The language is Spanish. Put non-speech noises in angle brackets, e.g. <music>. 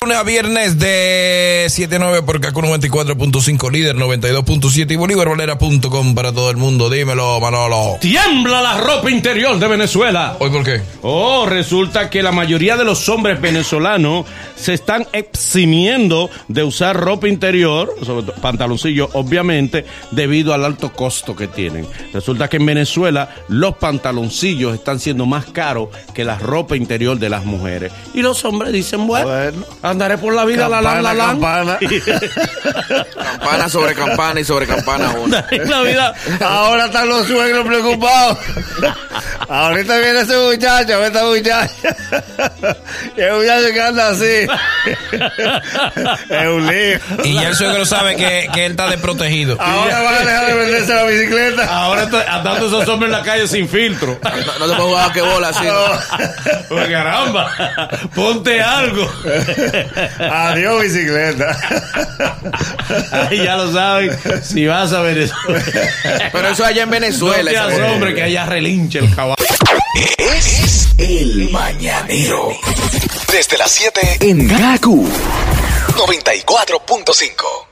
Lunes a viernes de 7-9 por KQ 94.5 líder 92.7 y bolívarvalera.com para todo el mundo. Dímelo, Manolo. Tiembla la ropa interior de Venezuela. ¿Hoy por qué? Oh, resulta que la mayoría de los hombres venezolanos se están eximiendo de usar ropa interior, sobre todo pantaloncillos, obviamente, debido al alto costo que tienen. Resulta que en Venezuela los pantaloncillos están siendo más caros que la ropa interior de las mujeres. Y los hombres dicen, bueno, Bueno. Andaré por la vida la la la la. campana. <laughs> Campana sobre campana y sobre campana. la vida. Ahora están los suegros preocupados. Ahorita viene ese muchacho, esta muchacha. Es un muchacho que anda así. Es un lío. Y ya el suegro sabe que, que él está desprotegido. Ahora van a dejar de venderse la bicicleta. Ahora estoy andando esos hombres en la calle sin filtro. No, no se puede jugar a que bola así. ¿no? Pues caramba, ponte algo. Adiós, bicicleta. Ahí ya lo saben, si vas a Venezuela. Pero eso allá en Venezuela. No hombre que allá relinche el caballo. Es el mañanero. Desde las 7 en GACU 94.5.